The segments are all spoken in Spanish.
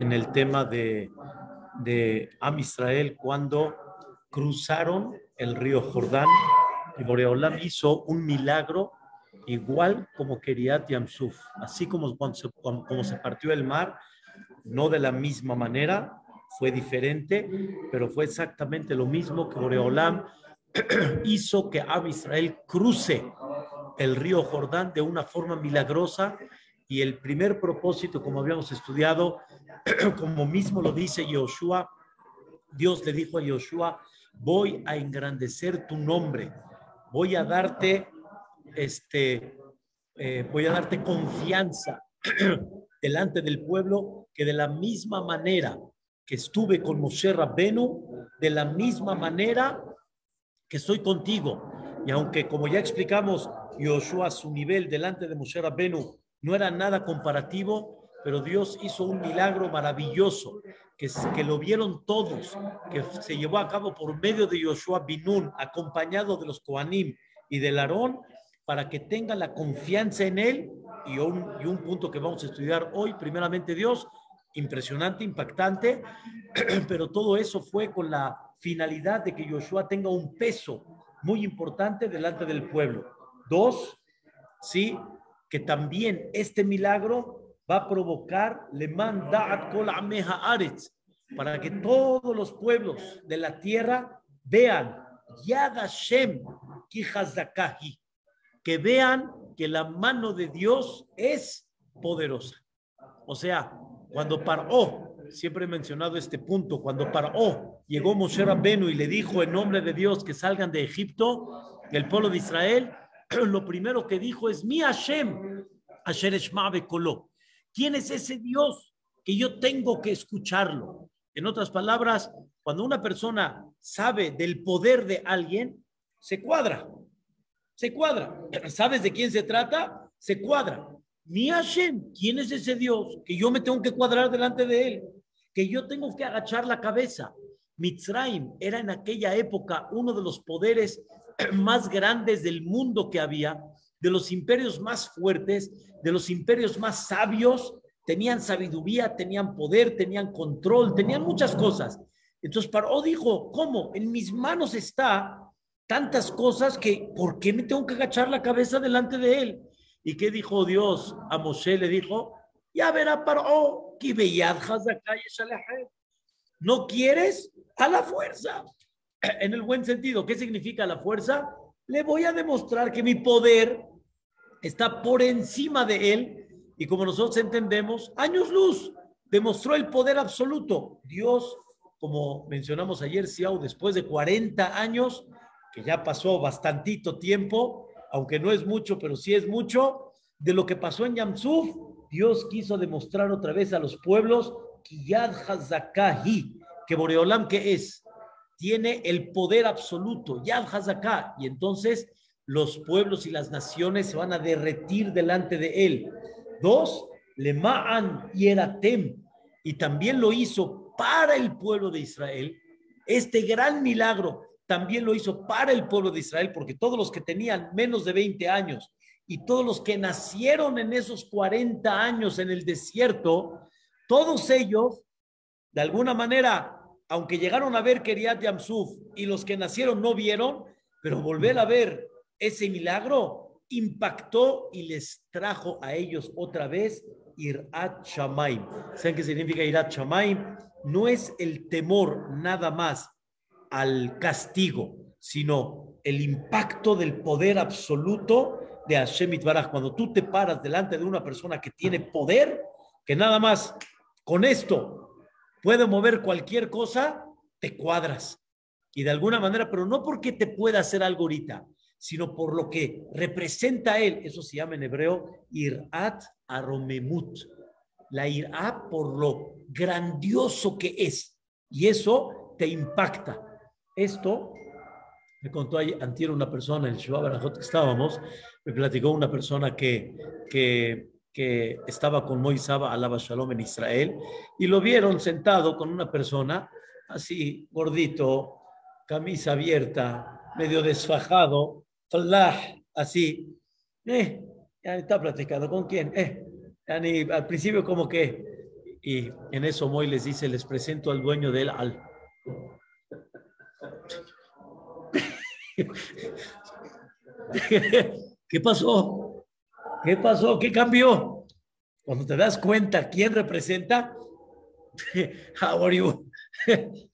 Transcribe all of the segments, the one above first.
en el tema de, de Am Israel cuando cruzaron el río Jordán y Boreolam hizo un milagro igual como quería Yamsuf, así como se, como se partió el mar, no de la misma manera, fue diferente, pero fue exactamente lo mismo que Boreolam hizo que Am Israel cruce el río Jordán de una forma milagrosa y el primer propósito, como habíamos estudiado, como mismo lo dice Yoshua, Dios le dijo a Yoshua, voy a engrandecer tu nombre, voy a darte, este, eh, voy a darte confianza delante del pueblo, que de la misma manera que estuve con Moshe Rabbenu, de la misma manera que estoy contigo. Y aunque, como ya explicamos, Yoshua, su nivel delante de Moshe Rabbenu no era nada comparativo, pero Dios hizo un milagro maravilloso, que, que lo vieron todos, que se llevó a cabo por medio de Yoshua Binun, acompañado de los Koanim y del Aarón, para que tengan la confianza en él. Y un, y un punto que vamos a estudiar hoy, primeramente Dios, impresionante, impactante, pero todo eso fue con la finalidad de que Yoshua tenga un peso muy importante delante del pueblo. Dos, sí, que también este milagro va a provocar le manda para que todos los pueblos de la tierra vean Yad Hashem que vean que la mano de Dios es poderosa. O sea, cuando Paró, siempre he mencionado este punto, cuando Paró llegó Moshe Rabbenu y le dijo en nombre de Dios que salgan de Egipto, el pueblo de Israel, lo primero que dijo es, mi Hashem, Asher Kolo. ¿Quién es ese Dios que yo tengo que escucharlo? En otras palabras, cuando una persona sabe del poder de alguien, se cuadra, se cuadra. ¿Sabes de quién se trata? Se cuadra. Mi Hashem, ¿quién es ese Dios que yo me tengo que cuadrar delante de él? Que yo tengo que agachar la cabeza. Mitzrayim era en aquella época uno de los poderes más grandes del mundo que había, de los imperios más fuertes, de los imperios más sabios, tenían sabiduría, tenían poder, tenían control, tenían muchas cosas. Entonces Paró dijo, ¿cómo? En mis manos está tantas cosas que, ¿por qué me tengo que agachar la cabeza delante de él? ¿Y qué dijo Dios a Moshe? Le dijo, ya verá Paró, ¿no quieres? A la fuerza. En el buen sentido, ¿qué significa la fuerza? Le voy a demostrar que mi poder está por encima de él y como nosotros entendemos, años luz, demostró el poder absoluto. Dios, como mencionamos ayer, Siau, después de 40 años, que ya pasó bastantito tiempo, aunque no es mucho, pero sí es mucho, de lo que pasó en Yamsuf, Dios quiso demostrar otra vez a los pueblos que Boreolam que es, tiene el poder absoluto, Yad Hazaká, y entonces los pueblos y las naciones se van a derretir delante de él. Dos, Lema'an y Eratem, y también lo hizo para el pueblo de Israel. Este gran milagro también lo hizo para el pueblo de Israel, porque todos los que tenían menos de 20 años y todos los que nacieron en esos 40 años en el desierto, todos ellos, de alguna manera, aunque llegaron a ver Keriat Yamsuf y los que nacieron no vieron, pero volver a ver ese milagro impactó y les trajo a ellos otra vez Irat Shamaim. ¿Saben qué significa Irat Shamaim? No es el temor nada más al castigo, sino el impacto del poder absoluto de Hashem Itbaraj. Cuando tú te paras delante de una persona que tiene poder, que nada más con esto puede mover cualquier cosa, te cuadras. Y de alguna manera, pero no porque te pueda hacer algo ahorita, sino por lo que representa él. Eso se llama en hebreo irat aromemut. La irat por lo grandioso que es. Y eso te impacta. Esto me contó antier una persona el Shabbat que estábamos, me platicó una persona que, que, que estaba con Moisaba Alaba Shalom en Israel y lo vieron sentado con una persona así gordito, camisa abierta, medio desfajado, así, eh, ya está platicando, ¿con quién? Eh, al principio como que, Y en eso Moy les dice, les presento al dueño del al. ¿Qué pasó? ¿Qué pasó? ¿Qué cambió? Cuando te das cuenta quién representa, you?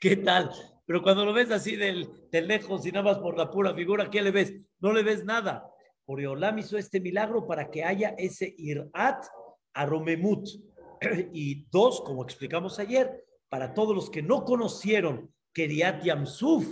¿Qué tal? Pero cuando lo ves así del, de lejos y nada más por la pura figura, ¿qué le ves? No le ves nada. Olam hizo este milagro para que haya ese irat aromemut. Y dos, como explicamos ayer, para todos los que no conocieron Keriat Yamsuf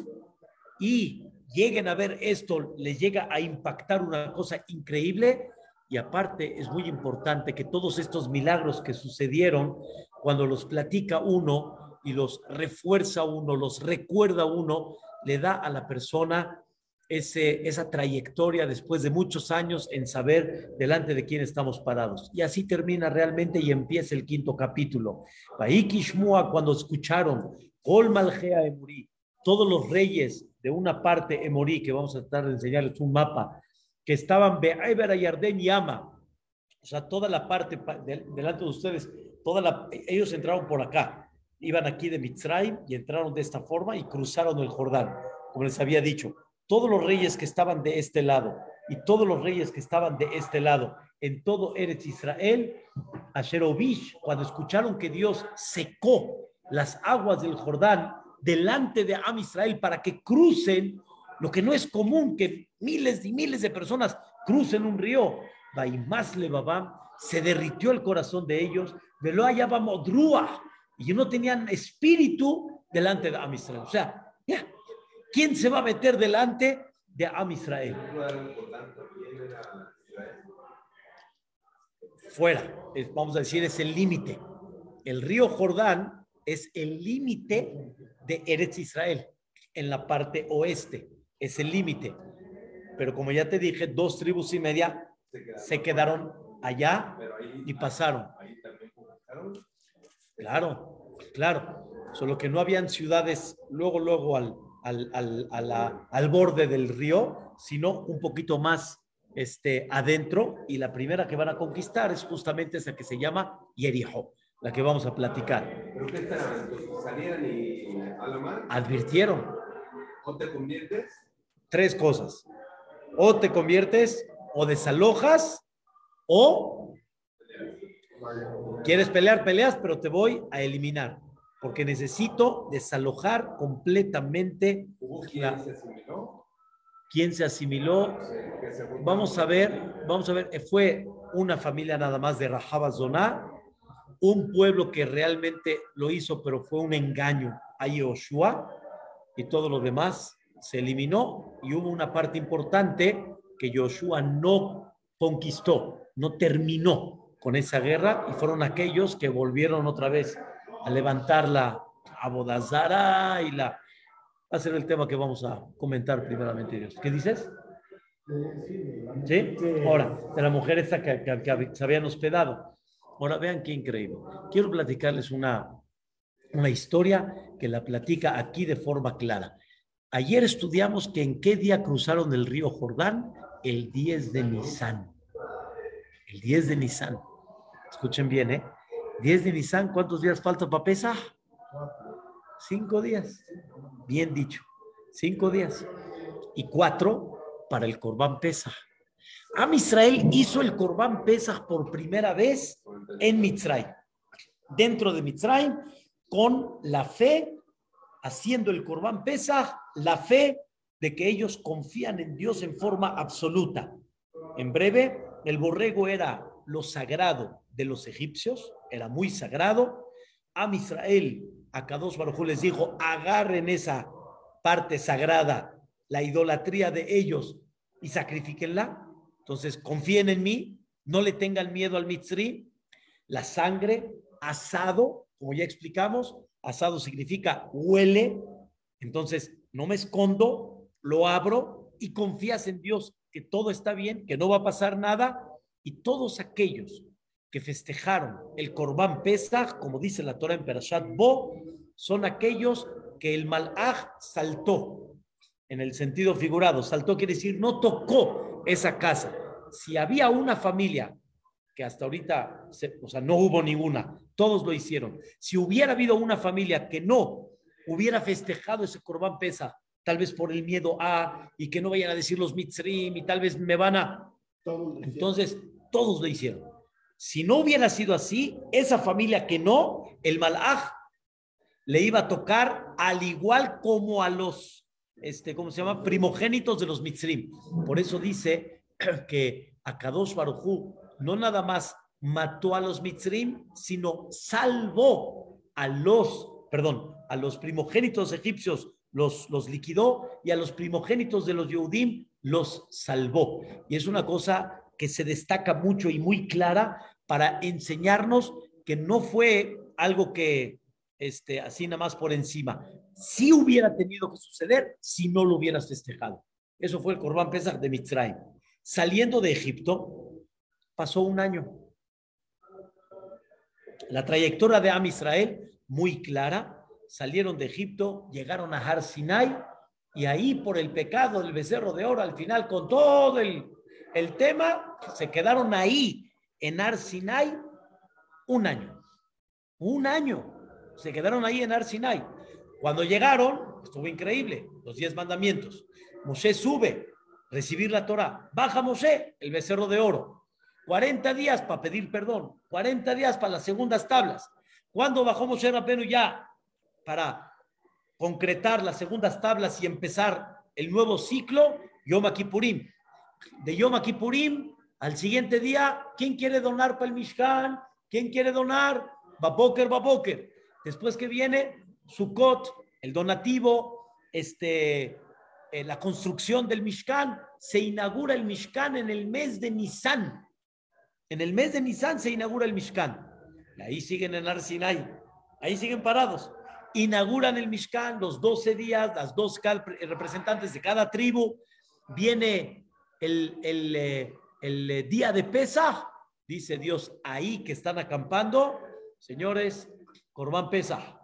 y lleguen a ver esto, les llega a impactar una cosa increíble. Y aparte es muy importante que todos estos milagros que sucedieron, cuando los platica uno y los refuerza uno, los recuerda uno, le da a la persona ese, esa trayectoria después de muchos años en saber delante de quién estamos parados. Y así termina realmente y empieza el quinto capítulo. cuando escucharon, Kol Malgea Emuri, todos los reyes de una parte Emorí, que vamos a tratar de enseñarles un mapa, que estaban Be'aibera Yarden y Ama, o sea, toda la parte delante de ustedes, toda la, ellos entraron por acá, iban aquí de Mitzrayim y entraron de esta forma y cruzaron el Jordán, como les había dicho. Todos los reyes que estaban de este lado y todos los reyes que estaban de este lado en todo Eretz Israel, a Sherovish, cuando escucharon que Dios secó las aguas del Jordán delante de Am Israel para que crucen, lo que no es común que miles y miles de personas crucen un río, más se derritió el corazón de ellos, lo hallaba Modrúa, y no tenían espíritu delante de Am Israel. O sea, ya, ¿Quién se va a meter delante de Am Israel? Fuera, vamos a decir, es el límite. El río Jordán es el límite de Eretz Israel, en la parte oeste, es el límite. Pero como ya te dije, dos tribus y media se quedaron allá y pasaron. Claro, claro. Solo que no habían ciudades luego, luego al, al, borde del río, sino un poquito más este, adentro. Y la primera que van a conquistar es justamente esa que se llama Yerijo, la que vamos a platicar. ¿Pero qué ¿Salieron y Advirtieron. ¿O te conviertes? Tres cosas. O te conviertes, o desalojas, o quieres pelear, peleas, pero te voy a eliminar porque necesito desalojar completamente. ¿Quién se asimiló? ¿Quién se asimiló? Vamos a ver, vamos a ver, fue una familia nada más de Rajaba Zoná, un pueblo que realmente lo hizo, pero fue un engaño a Yoshua y todo lo demás se eliminó y hubo una parte importante que Yoshua no conquistó, no terminó con esa guerra y fueron aquellos que volvieron otra vez a levantar la abodazara y la... Va a ser el tema que vamos a comentar primeramente Dios. ¿Qué dices? ¿Sí? Ahora, de la mujer esta que, que, se habían hospedado. Ahora, vean qué increíble. Quiero platicarles una, una historia que la platica aquí de forma clara. Ayer estudiamos que en qué día cruzaron el río Jordán, el 10 de Nisan. El 10 de Nisan. Escuchen bien, ¿eh? 10 de Nisan, ¿cuántos días falta para Pesaj? Cinco días. Bien dicho. Cinco días. Y cuatro para el Corbán Pesaj. Am Israel hizo el Corbán Pesaj por primera vez en Mitzray. Dentro de Mitzray, con la fe, haciendo el Corbán Pesaj, la fe de que ellos confían en Dios en forma absoluta. En breve, el borrego era lo sagrado de los egipcios, era muy sagrado. A Israel, a Kadosh Baruj les dijo, agarren esa parte sagrada, la idolatría de ellos y sacrifíquenla. Entonces, confíen en mí, no le tengan miedo al Mitzri. La sangre, asado, como ya explicamos, asado significa huele. Entonces, no me escondo, lo abro y confías en Dios que todo está bien, que no va a pasar nada. Y todos aquellos que festejaron el Corbán Pesach, como dice la Torah en Perashat Bo, son aquellos que el Malach saltó, en el sentido figurado. Saltó quiere decir no tocó esa casa. Si había una familia que hasta ahorita, o sea, no hubo ninguna, todos lo hicieron. Si hubiera habido una familia que no hubiera festejado ese Corbán Pesa, tal vez por el miedo a, y que no vayan a decir los mitzrim, y tal vez me van a... Entonces, todos lo hicieron. Si no hubiera sido así, esa familia que no, el malaj le iba a tocar al igual como a los, este, ¿cómo se llama? Primogénitos de los mitzrim. Por eso dice que Akadosh Barujú no nada más mató a los mitzrim, sino salvó a los, perdón, a los primogénitos egipcios, los, los liquidó y a los primogénitos de los Yehudim los salvó. Y es una cosa que se destaca mucho y muy clara para enseñarnos que no fue algo que este, así nada más por encima. Si hubiera tenido que suceder si no lo hubieras festejado. Eso fue el Corbán Pesach de Mitzrayim. Saliendo de Egipto, pasó un año. La trayectoria de Am Israel, muy clara, salieron de Egipto, llegaron a Har Sinai y ahí por el pecado del becerro de oro, al final con todo el, el tema, se quedaron ahí en Har Sinai un año. Un año. Se quedaron ahí en Har Sinai. Cuando llegaron, estuvo increíble, los diez mandamientos. Moshe sube, recibir la Torah. Baja Moshe, el becerro de oro. 40 días para pedir perdón, 40 días para las segundas tablas. ¿Cuándo bajó Moshe ya para concretar las segundas tablas y empezar el nuevo ciclo? Yom Kippurim. De Yom Kippurim al siguiente día, ¿quién quiere donar para el Mishkan? ¿Quién quiere donar? Baboker, Baboker. Después que viene Sukkot, el donativo, este, eh, la construcción del Mishkan, se inaugura el Mishkan en el mes de Nisan. En el mes de Nisan se inaugura el Mishkan. Ahí siguen en Arsinai. Ahí siguen parados. Inauguran el Mishkan los 12 días, las dos representantes de cada tribu. Viene el, el, eh, el eh, día de Pesach. Dice Dios, ahí que están acampando, señores, Corbán Pesach.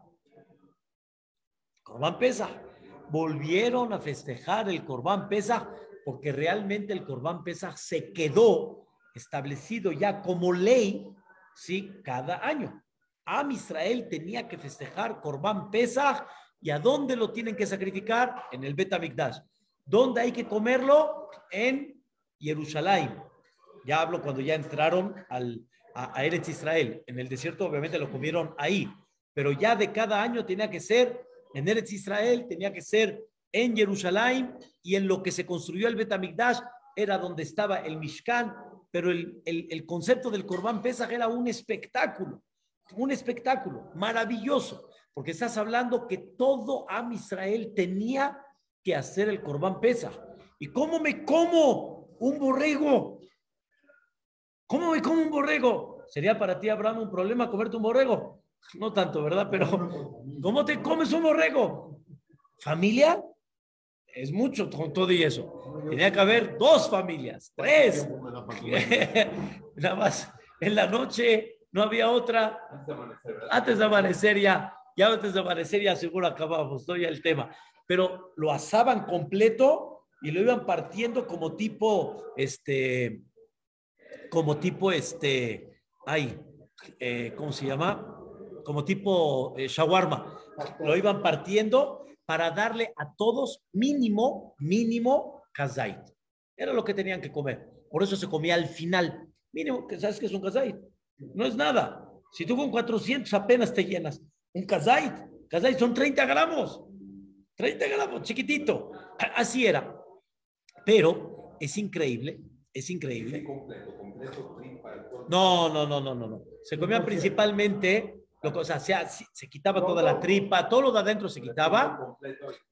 Corbán Pesach. Volvieron a festejar el Corbán Pesach porque realmente el Corbán Pesach se quedó establecido ya como ley, ¿sí? Cada año. Am Israel tenía que festejar Corbán Pesach. ¿Y a dónde lo tienen que sacrificar? En el Bet ¿Dónde hay que comerlo? En Jerusalén. Ya hablo cuando ya entraron al, a, a Eretz Israel. En el desierto obviamente lo comieron ahí. Pero ya de cada año tenía que ser en Eretz Israel, tenía que ser en Jerusalén y en lo que se construyó el Bet era donde estaba el Mishkan pero el, concepto del Corbán Pesaj era un espectáculo, un espectáculo maravilloso, porque estás hablando que todo Am Israel tenía que hacer el Corbán Pesaj. ¿Y cómo me como un borrego? ¿Cómo me como un borrego? ¿Sería para ti, Abraham, un problema comerte un borrego? No tanto, ¿verdad? Pero, ¿cómo te comes un borrego? ¿Familia? Es mucho con todo y eso. Tenía que haber dos familias, tres. Nada más, en la noche no había otra. Antes de amanecer ya, ya antes de amanecer ya seguro acabamos, ¿no? Ya el tema. Pero lo asaban completo y lo iban partiendo como tipo, este, como tipo, este, ay, eh, ¿cómo se llama? Como tipo eh, shawarma. Lo iban partiendo para darle a todos mínimo, mínimo kazait. Era lo que tenían que comer. Por eso se comía al final. Mínimo, ¿sabes qué es un kazait? No es nada. Si tú con 400 apenas te llenas. Un kazait, kazait son 30 gramos. 30 gramos, chiquitito. Así era. Pero es increíble, es increíble. No, no, no, no, no, no. Se comían principalmente o sea, se, quitaba toda la tripa, todo lo de adentro se quitaba.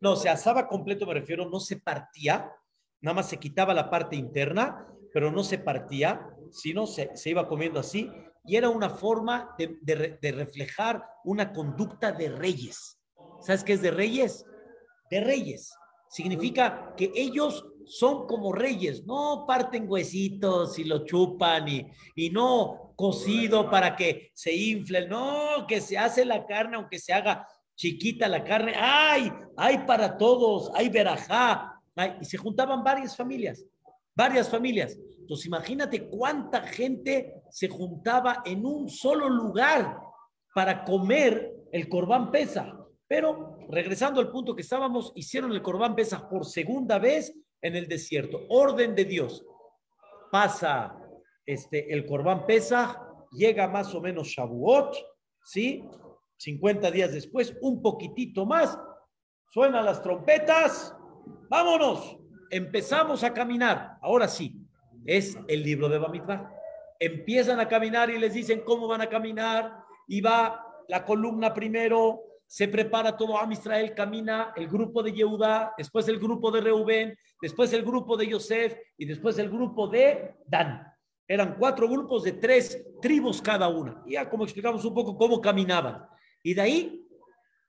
No, se asaba completo, me refiero, no se partía, nada más se quitaba la parte interna, pero no se partía, sino se, se iba comiendo así. Y era una forma de, de reflejar una conducta de reyes. ¿Sabes qué es de reyes? De reyes. Significa que ellos son como reyes, no parten huesitos y lo chupan y, y no cocido para que se infle, no, que se hace la carne aunque se haga chiquita la carne, ay, hay para todos, hay verajá, y se juntaban varias familias, varias familias. Entonces imagínate cuánta gente se juntaba en un solo lugar para comer el corbán pesa. Pero regresando al punto que estábamos, hicieron el corbán pesa por segunda vez en el desierto. Orden de Dios. Pasa este, el corbán pesa, llega más o menos Shavuot, ¿sí? 50 días después, un poquitito más, suenan las trompetas, vámonos, empezamos a caminar. Ahora sí, es el libro de Bamidbar. Empiezan a caminar y les dicen cómo van a caminar y va la columna primero, se prepara todo Am Israel, camina el grupo de Yehuda, después el grupo de Reubén, después el grupo de Yosef y después el grupo de Dan. Eran cuatro grupos de tres tribus cada una. Ya como explicamos un poco cómo caminaban. Y de ahí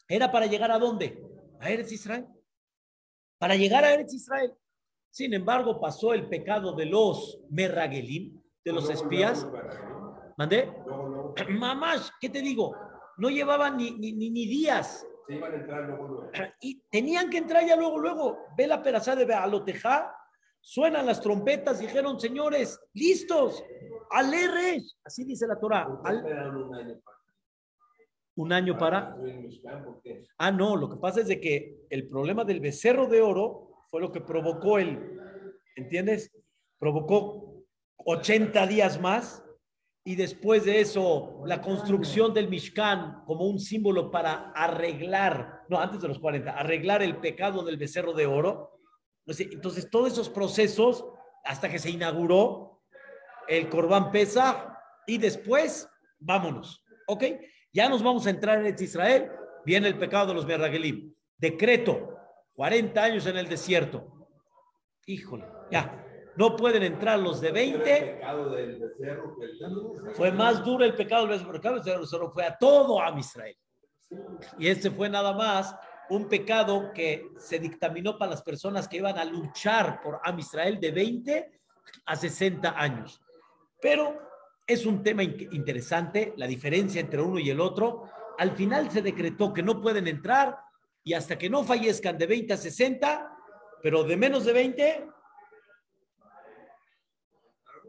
era para llegar a dónde? A Eretz Israel. Para llegar a Eretz Israel. Sin embargo, pasó el pecado de los Merragelim, de los espías. ¿Mandé? Mamás, ¿qué te digo? No llevaban ni, ni, ni, días. Se iban a entrar luego, luego. Y tenían que entrar ya luego, luego. Ve la perazá de Bealotejá, suenan las trompetas, dijeron, señores, listos, alegre. Así dice la Torah. Al, un año para. Ah, no, lo que pasa es de que el problema del becerro de oro fue lo que provocó el, ¿entiendes? Provocó 80 días más y después de eso la construcción del Mishkan como un símbolo para arreglar, no, antes de los 40, arreglar el pecado del becerro de oro. Entonces, todos esos procesos hasta que se inauguró el Corbán Pesa y después, vámonos, ¿ok? Ya nos vamos a entrar en Israel, viene el pecado de los Merragelim. Decreto, 40 años en el desierto. Híjole, ya. No pueden entrar los de 20. Fue más duro el pecado del becerro. Fue a todo a Israel. Y este fue nada más un pecado que se dictaminó para las personas que iban a luchar por Am Israel de 20 a 60 años. Pero es un tema interesante, la diferencia entre uno y el otro. Al final se decretó que no pueden entrar y hasta que no fallezcan de 20 a 60, pero de menos de 20,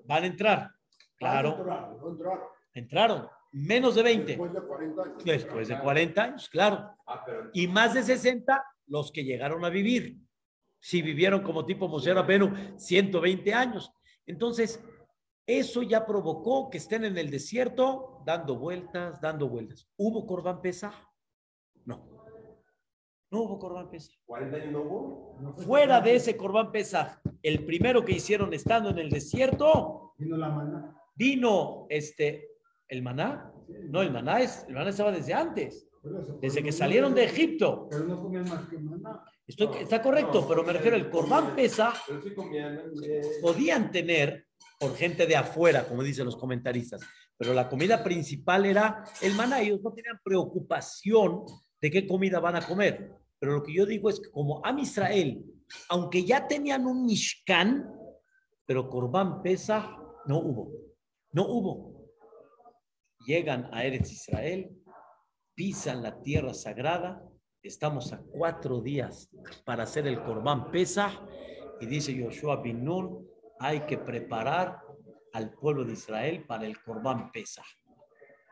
van a entrar. Claro. Entraron. Menos de 20. Después de 40 años. Después de 40 años, claro. Y más de 60, los que llegaron a vivir. Si vivieron como tipo Mosera Benu 120 años. Entonces, eso ya provocó que estén en el desierto dando vueltas, dando vueltas. ¿Hubo Corbán Pesa? No. No hubo Corbán Pesa. ¿40 años no hubo? Fuera de ese Corbán Pesa, el primero que hicieron estando en el desierto, Vino la maná. vino este, el maná. No, el maná, es, el maná estaba desde antes, desde que salieron de Egipto. Pero no comían más que maná. Esto está correcto, pero me refiero al Corbán Pesa Pero sí comían. eh, podían tener por gente de afuera, como dicen los comentaristas, pero la comida principal era el maná. Ellos no tenían preocupación de qué comida van a comer. Pero lo que yo digo es que como Am Israel, aunque ya tenían un Mishkan, pero Corbán Pesa no hubo. No hubo. Llegan a Eretz Israel, pisan la tierra sagrada, estamos a cuatro días para hacer el Corbán Pesa, y dice Yoshua bin Nun, hay que preparar al pueblo de Israel para el Corbán Pesa.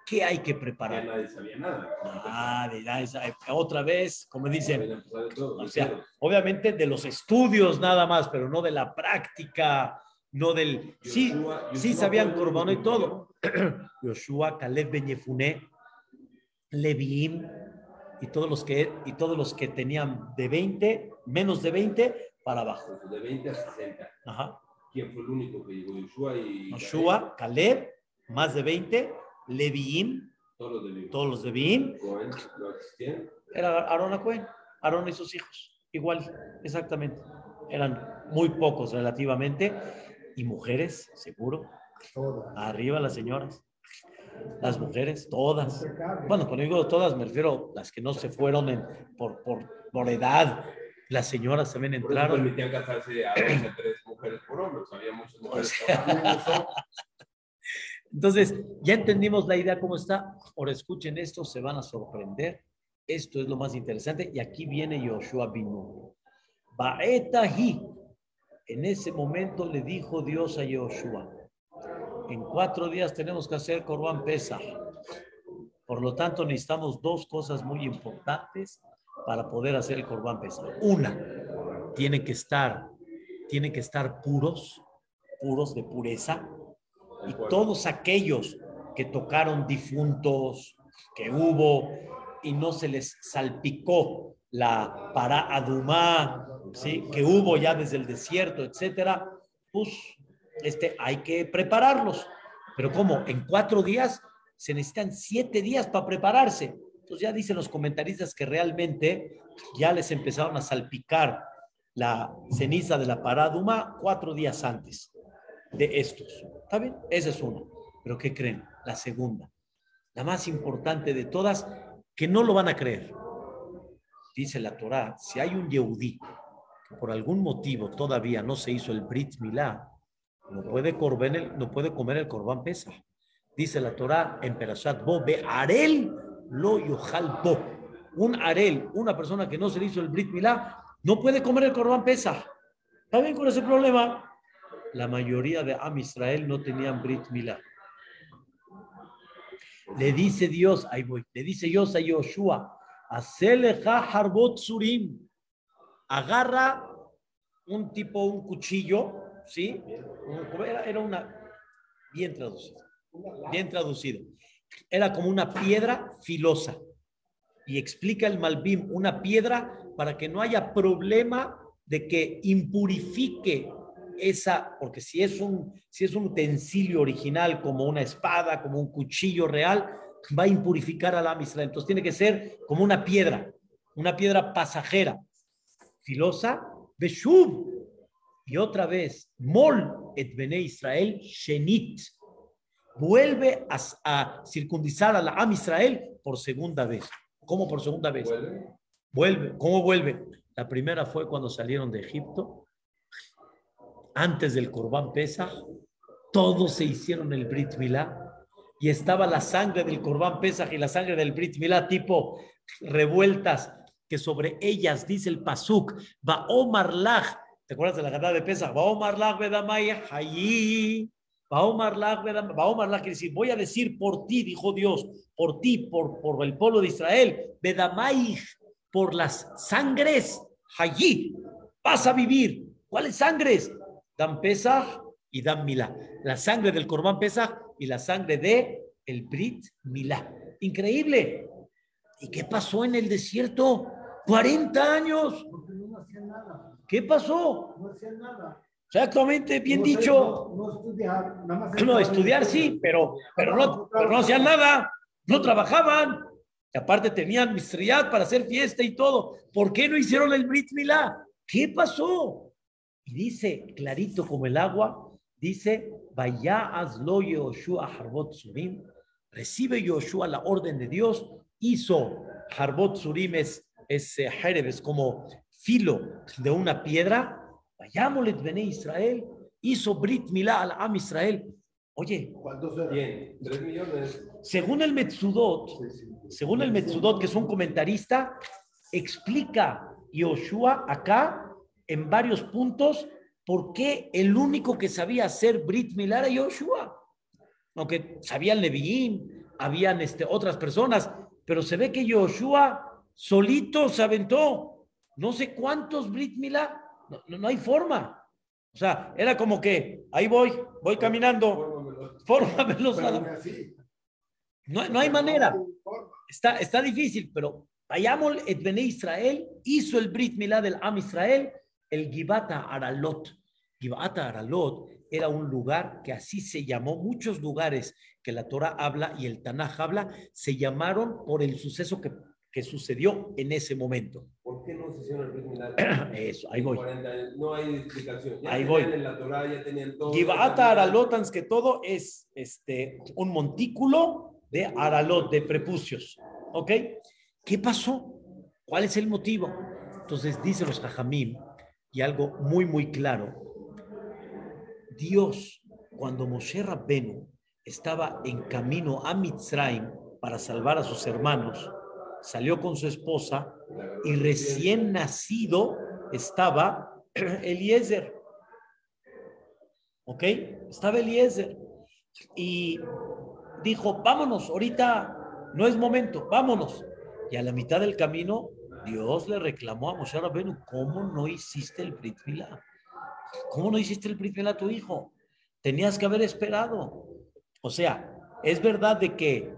¿Qué hay que preparar? nadie sabía nada. Ah, la- esa- otra vez, como dicen, o sea, obviamente de los estudios nada más, pero no de la práctica, no del... Sí, Yoshua- sí Yoshua sabían corbano y todo. Yoshua, Caleb Ben Yefuné, Leviim y todos los que y todos los que tenían de 20, menos de 20 para abajo. De 20 a 60. Ajá. ¿Quién fue el único que llegó? Yoshua y. Yoshua, Caleb, más de 20, Leviim, Todos los de Leví. todos los de Leviim, era Aarón Cohen, Aarón y sus hijos, igual, exactamente. Eran muy pocos relativamente, y mujeres, seguro, Todas. arriba las señoras, las mujeres, todas. Bueno, cuando digo todas, me refiero a las que no se fueron en- por, por, por edad. Las señoras también Por eso entraron. permitían casarse a 12, tres mujeres por hombre. o había muchas mujeres. Entonces, ya entendimos la idea cómo está. Ahora escuchen esto, se van a sorprender. Esto es lo más interesante. Y aquí viene Yoshua Binu. Baetahi. En ese momento le dijo Dios a Yoshua, en cuatro días tenemos que hacer Corban Pesa. Por lo tanto, necesitamos dos cosas muy importantes para poder hacer el Corban Pesa. Una, tienen que estar, tienen que estar puros, puros de pureza. Y todos aquellos que tocaron difuntos, que hubo y no se les salpicó la para adumá, ¿sí? que hubo ya desde el desierto, etcétera, pues este, hay que prepararlos. Pero ¿cómo? En cuatro días se necesitan siete días para prepararse. Entonces ya dicen los comentaristas que realmente ya les empezaron a salpicar la ceniza de la paraduma cuatro días antes de estos. ¿Está bien? Esa es una. Pero ¿qué creen? La segunda, la más importante de todas, que no lo van a creer. Dice la Torá, si hay un Yehudí por algún motivo todavía no se hizo el Brit Milá, no puede, comer el, no puede comer el Corban Pesa. Dice la Torá en Perashat Bo, Be Arel lo yohal bo. Un Arel, una persona que no se le hizo el Brit Milá, no puede comer el Corban Pesa. ¿Está bien con ese problema? La mayoría de Am Israel no tenían Brit Milá. Le dice Dios, ahí voy, le dice Dios a Yoshua, Aceleja harbot surim. Agarra un tipo, un cuchillo, ¿sí? Era, una, bien traducido, bien traducido. Era como una piedra filosa. Y explica el Malbim, una piedra para que no haya problema de que impurifique esa, porque si es un, si es un utensilio original como una espada, como un cuchillo real, va a impurificar al Israel. Entonces tiene que ser como una piedra, una piedra pasajera, filosa, Beshub. Y otra vez, Mol et Bene Israel Shenit. Vuelve a, a circundizar a la Am Israel por segunda vez. ¿Cómo por segunda vez? ¿Vuelve? Vuelve. ¿Cómo vuelve? La primera fue cuando salieron de Egipto. Antes del Corbán Pesa, todos se hicieron el Brit Milá y estaba la sangre del Corbán Pesaj y la sangre del Brit Milá, tipo revueltas, sobre ellas dice el Pasuk, va Omar Lach, ¿te acuerdas de la cantada de Pesaj? Va Omar Lach Bedamaya, Hayí, va Omar Lach va Omar Lach, quiere decir, voy a decir por ti, dijo Dios, por ti, por, por el pueblo de Israel, Bedamay, por las sangres, Hayí, vas a vivir. ¿Cuáles sangres? Dan Pesaj y Dan Milá. La sangre del Corbán Pesaj y la sangre de el Brit Milá. Increíble. ¿Y qué pasó en el desierto? 40 años. Porque no hacían nada. ¿Qué pasó? No hacían nada. Exactamente, bien No, dicho. No, estudiar, nada más. No, estudiar sí, pero, pero, no, pero no hacían nada. No trabajaban. Y aparte tenían mistriat para hacer fiesta y todo. ¿Por qué no hicieron el Brit Milá? ¿Qué pasó? Y dice, clarito como el agua, dice, vaya hazlo Yoshua Harbot Surim. Recibe Yoshua la orden de Dios. Hizo Harbot Surim es, es jereb, es como filo de una piedra. Vayámosle Bene Israel. Hizo Brit Milá al Am Israel. Oye, ¿Cuántos eran? Bien, tres millones. según el Metzudot, Sí, sí. según el Metzudot, que es un comentarista, explica Yoshua acá en varios puntos por qué el único que sabía hacer Brit Milá era Yoshua. Aunque sabían Leviín, habían este, otras personas, pero se ve que Yoshua solito se aventó no sé cuántos Brit Milá. No, no- no hay forma. O sea, era como que ahí voy, voy caminando, Fórmamelo. fórmamelos no, no hay manera. Está, está difícil, pero Vayamol et Bene Israel hizo el Brit Milá del Am Israel, el Gibata Aralot. Gibata Aralot era un lugar que así se llamó, muchos lugares que la Torah habla y el Tanaj habla, se llamaron por el suceso que, que sucedió en ese momento. ¿Por qué no se hicieron el Brit Milá? Eso, ahí voy. 40 años, No hay explicación. Ya Ahí voy. En la Torah ya tenían todo. Gibata Aralot, antes que todo, es este, un montículo de Aralot, de prepucios. ¿Ok? ¿Qué pasó? ¿Cuál es el motivo? Entonces, dicen los Jajamim, y algo muy, muy claro. Dios, cuando Moshe Rabbenu estaba en camino a Mitzrayim para salvar a sus hermanos, salió con su esposa y recién nacido estaba Eliezer. ¿Ok? Estaba Eliezer. Y dijo, vámonos, ahorita no es momento, vámonos. Y a la mitad del camino, Dios le reclamó a Moshe Rabenu, ¿cómo no hiciste el Brit Milá? ¿Cómo no hiciste el Brit a tu hijo? Tenías que haber esperado. O sea, es verdad de que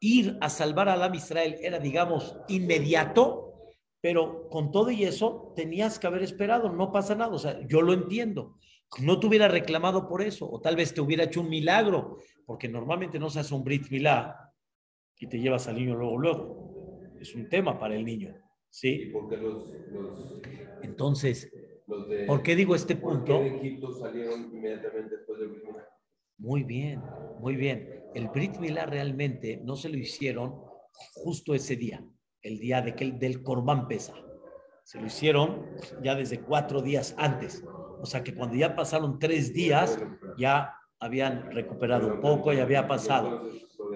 ir a salvar a Alam Israel era, digamos, inmediato, pero con todo y eso tenías que haber esperado, no pasa nada, o sea, yo lo entiendo. No te hubiera reclamado por eso, o tal vez te hubiera hecho un milagro, porque normalmente no se hace un Brit Milá y te llevas al niño luego, luego. Es un tema para el niño, ¿Y ¿sí? por qué los, los, Entonces, los de, ¿por qué digo este ¿por punto? qué de Egipto salieron inmediatamente después del Brit Milá? Muy bien, muy bien. El Brit Milá realmente no se lo hicieron justo ese día, el día de que, del Corbán Pesa. Se lo hicieron ya desde cuatro días antes. O sea que cuando ya pasaron tres días, ya habían recuperado un poco y había pasado.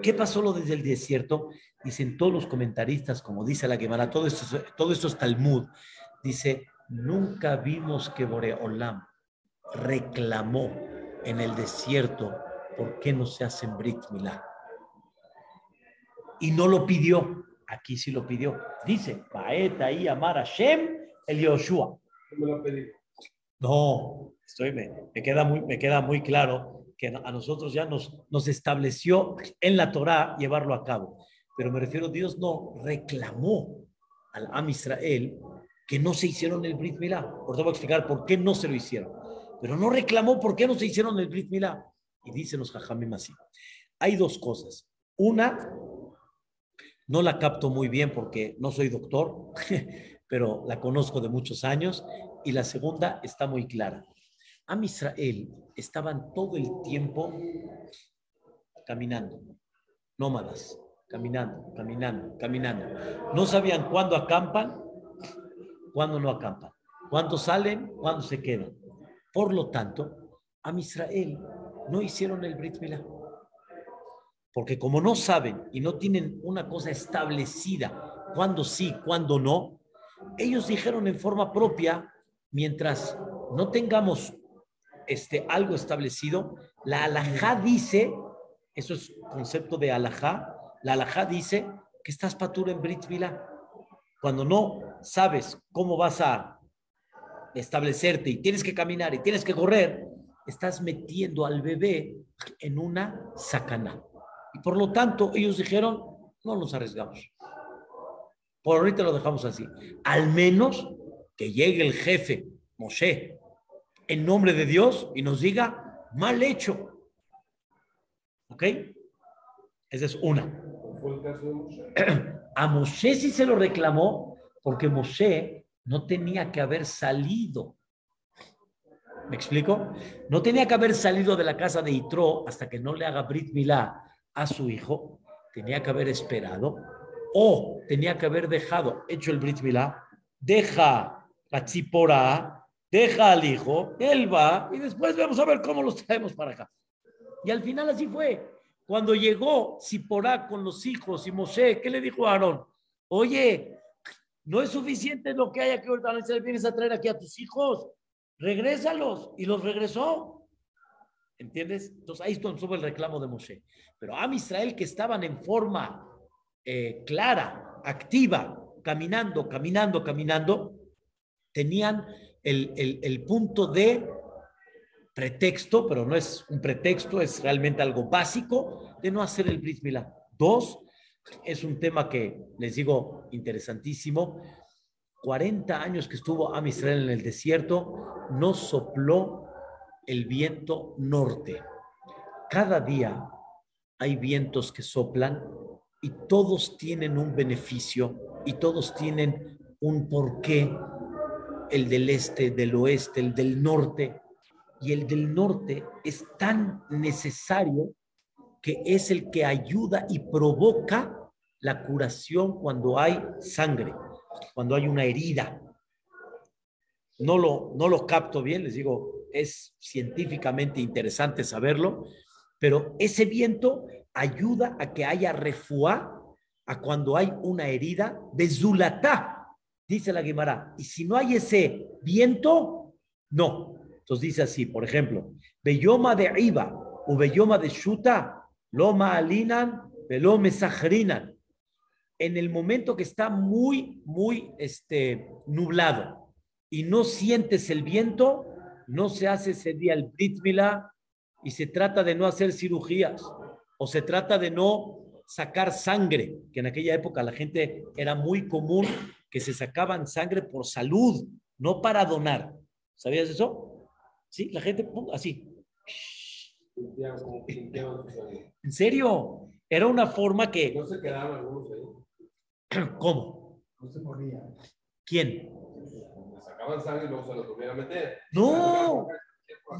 ¿Qué pasó lo desde el desierto? Dicen todos los comentaristas, como dice la Gemara, todo esto, es- todo esto es Talmud. Dice, nunca vimos que Boreolam reclamó en el desierto por qué no se hacen Brit Milá. Y no lo pidió. Aquí sí lo pidió. Dice, Paeta y Amar Hashem el Yoshua. No, estoy, me, me queda muy, me queda muy claro que a nosotros ya nos, nos estableció en la Torá llevarlo a cabo. Pero me refiero, Dios no reclamó al Am Israel que no se hicieron el Brit Milá. Por eso voy a explicar por qué no se lo hicieron. Pero no reclamó por qué no se hicieron el Brit Milá. Y dicen los Jajamim así. Hay dos cosas. Una, no la capto muy bien porque no soy doctor, pero la conozco de muchos años. Y la segunda está muy clara. Am Israel estaban todo el tiempo caminando, nómadas, caminando, caminando, caminando. No sabían cuándo acampan, cuándo no acampan, cuándo salen, cuándo se quedan. Por lo tanto, Am Israel no hicieron el Brit Milá. Porque como no saben y no tienen una cosa establecida, cuándo sí, cuándo no, ellos dijeron en forma propia, mientras no tengamos este, algo establecido, la alajá dice, eso es concepto de alajá, la alajá dice que estás patura en Brit Milá. Cuando no sabes cómo vas a establecerte y tienes que caminar y tienes que correr, estás metiendo al bebé en una sacana. Y por lo tanto, ellos dijeron, no nos arriesgamos. Por ahorita lo dejamos así. Al menos que llegue el jefe, Moshe, en nombre de Dios y nos diga, mal hecho. ¿Ok? Esa es una. A Moshe sí se lo reclamó porque Moshe no tenía que haber salido. ¿Me explico? No tenía que haber salido de la casa de Itro hasta que no le haga Brit Milá a su hijo. Tenía que haber esperado o tenía que haber dejado, hecho el Brit Milá, deja a Tzipora, deja al hijo, él va y después vamos a ver cómo los traemos para acá. Y al final así fue. Cuando llegó Ziporá con los hijos y Moshe, ¿qué le dijo a Aarón? Oye, no es suficiente lo que hay aquí ahorita, no vienes a traer aquí a tus hijos, regrésalos. Y los regresó. ¿Entiendes? Entonces ahí estuvo el reclamo de Moshe. Pero a Israel que estaban en forma eh, clara, activa, caminando, caminando, caminando, tenían el, el, el punto de pretexto, pero no es un pretexto, es realmente algo básico de no hacer el Brit Milá. Dos, es un tema que les digo interesantísimo. 40 años que estuvo Am Israel en el desierto, no sopló el viento norte. Cada día hay vientos que soplan y todos tienen un beneficio y todos tienen un porqué. El del este, del oeste, el del norte. Y el del norte es tan necesario que es el que ayuda y provoca la curación cuando hay sangre, cuando hay una herida. No lo, no lo capto bien, les digo, es científicamente interesante saberlo, pero ese viento ayuda a que haya refuá a cuando hay una herida de zulatá, dice la Guimara. Y si no hay ese viento, no. Entonces dice así, por ejemplo, Beyoma de Iba o Beyoma de Shuta, Loma Alinan, Velome Sajrinan. En el momento que está muy, muy este, nublado y no sientes el viento, no se hace ese día el Brit y se trata de no hacer cirugías o se trata de no sacar sangre, que en aquella época la gente era muy común que se sacaban sangre por salud, no para donar. ¿Sabías eso? Sí, la gente así. ¿En serio? Era una forma que... No se quedaban algunos ahí. ¿Cómo? No se moría. ¿Quién? Le sacaban sangre y luego se lo a meter. No,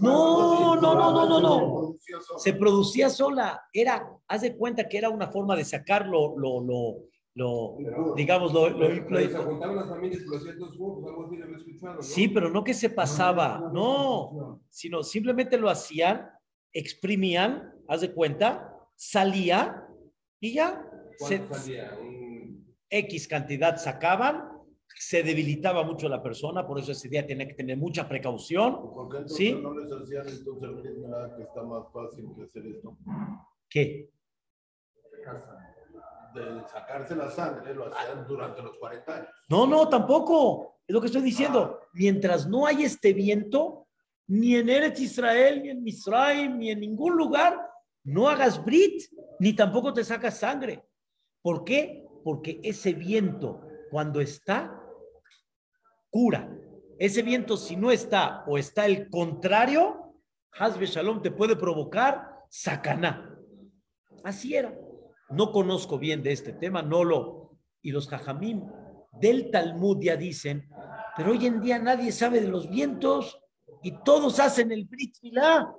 no, no, no, no, no. Se producía sola. Era, haz de cuenta que era una forma de sacarlo, lo, lo, lo, digamos, lo. Sí, pero no que se pasaba, No, no, no, no. sino simplemente lo hacían, exprimían, haz de cuenta, salía y ya, se, ¿Cuánto salía? Un- X cantidad sacaban, se debilitaba mucho la persona, por eso ese día tenía que tener mucha precaución. ¿Por qué entonces ¿Sí? no les hacían entonces ritmo que está más fácil que hacer esto? ¿Qué? De sacarse la sangre lo hacían durante los 40 años. No, no, tampoco. Es lo que estoy diciendo. Mientras no hay este viento, ni en Eretz Israel, ni en Misraim, ni en ningún lugar, no hagas brit, ni tampoco te sacas sangre. ¿Por qué? Porque ese viento, cuando está, cura. Ese viento, si no está o está el contrario, Hazbe Shalom te puede provocar sacaná. Así era. No conozco bien de este tema, no lo. Y los jajamim del Talmud ya dicen, pero hoy en día nadie sabe de los vientos y todos hacen el Brit Milá.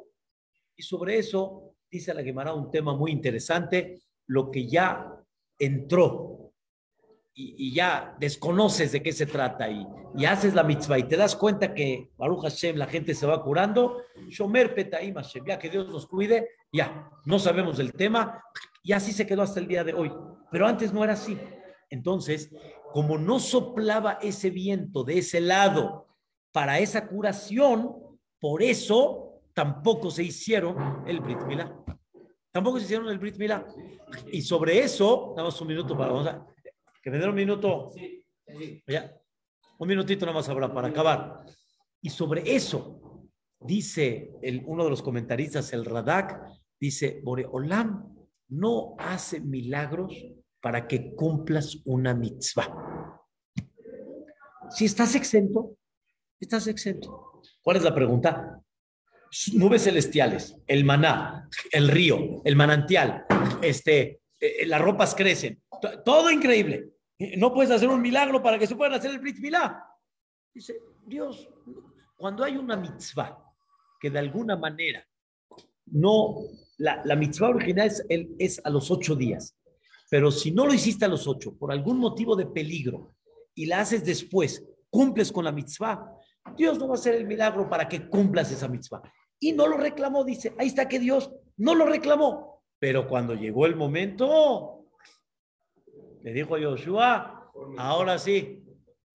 Y sobre eso dice la Gemara un tema muy interesante, lo que ya entró y, ya desconoces de qué se trata y, y haces la mitzvah y te das cuenta que Baruch Hashem la gente se va curando, Shomer Petaim Hashem, ya que Dios nos cuide, ya, no sabemos del tema y así se quedó hasta el día de hoy. Pero antes no era así. Entonces, como no soplaba ese viento de ese lado para esa curación, por eso tampoco se hicieron el Brit Milá. Tampoco se hicieron el Brit Milá. Y sobre eso, damos un minuto para, vamos a, que me den un minuto. Ya, un minutito nada más habrá para acabar. Y sobre eso, dice el, uno de los comentaristas, el Radak, dice, Boreolam no hace milagros para que cumplas una mitzvah. Si estás exento, estás exento. ¿Cuál es la pregunta? Nubes celestiales, el maná, el río, el manantial, este, eh, las ropas crecen, to- todo increíble. Eh, No puedes hacer un milagro para que se puedan hacer el Brit Milá. Dice, Dios, cuando hay una mitzvah que de alguna manera no, la, la mitzvah original es, el- es a los ocho días, pero si no lo hiciste a los ocho por algún motivo de peligro y la haces después, cumples con la mitzvah, Dios no va a hacer el milagro para que cumplas esa mitzvah. Y no lo reclamó, dice, ahí está que Dios no lo reclamó. Pero cuando llegó el momento, le dijo a Joshua, ahora sí,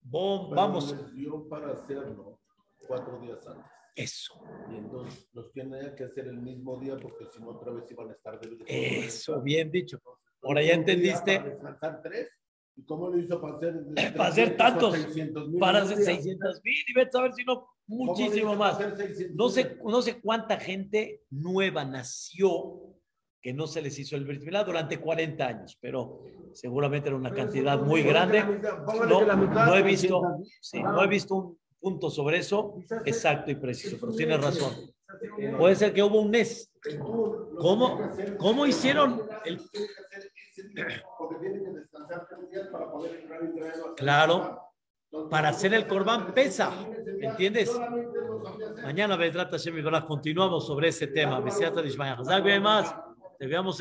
bom, Pero vamos. les dio para hacerlo cuatro días antes. Eso, Y entonces los tienen que hacer el mismo día porque si no otra vez iban a estar de eso, bien dicho. Ahora ya entendiste. Para descansar tres. ¿Y cómo lo hizo para hacer? Para hacer tantos, 600 Para hacer 600 mil y vete a ver si no, ¿Cómo muchísimo más. para hacer 600 No sé, no sé cuánta gente nueva nació que no se les hizo el Brit durante 40 años, pero seguramente era una cantidad muy grande. No, no he visto, sí, no he visto un punto sobre eso exacto y preciso, pero tienes razón. Puede ser que hubo un mes. ¿Cómo- cómo hicieron el- Porque tienen que descansar tres días para poder entrar y traerlo Claro, para hacer el corbán pesa, ¿me entiendes? Mañana, Bedrat Hashem y Baraj, continuamos sobre ese tema. Besiata Dishmaya. Más. Te veamos